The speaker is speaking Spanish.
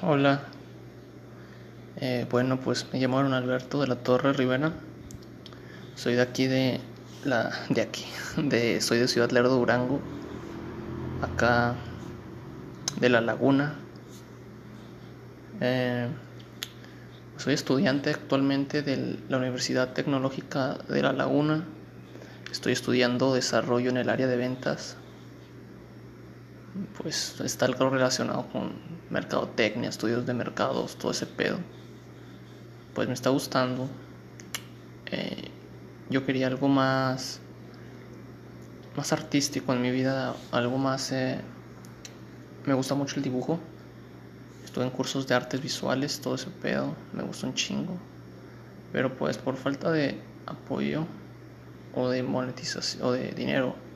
Hola, eh, bueno pues me llamo Alberto de la Torre Rivera, soy de aquí de la de aquí, de soy de Ciudad Lerdo Durango, acá de la Laguna. Eh, soy estudiante actualmente de la Universidad Tecnológica de la Laguna. Estoy estudiando desarrollo en el área de ventas pues está algo relacionado con mercadotecnia, estudios de mercados, todo ese pedo. Pues me está gustando. Eh, yo quería algo más, más artístico en mi vida, algo más... Eh, me gusta mucho el dibujo. Estuve en cursos de artes visuales, todo ese pedo, me gusta un chingo. Pero pues por falta de apoyo o de monetización o de dinero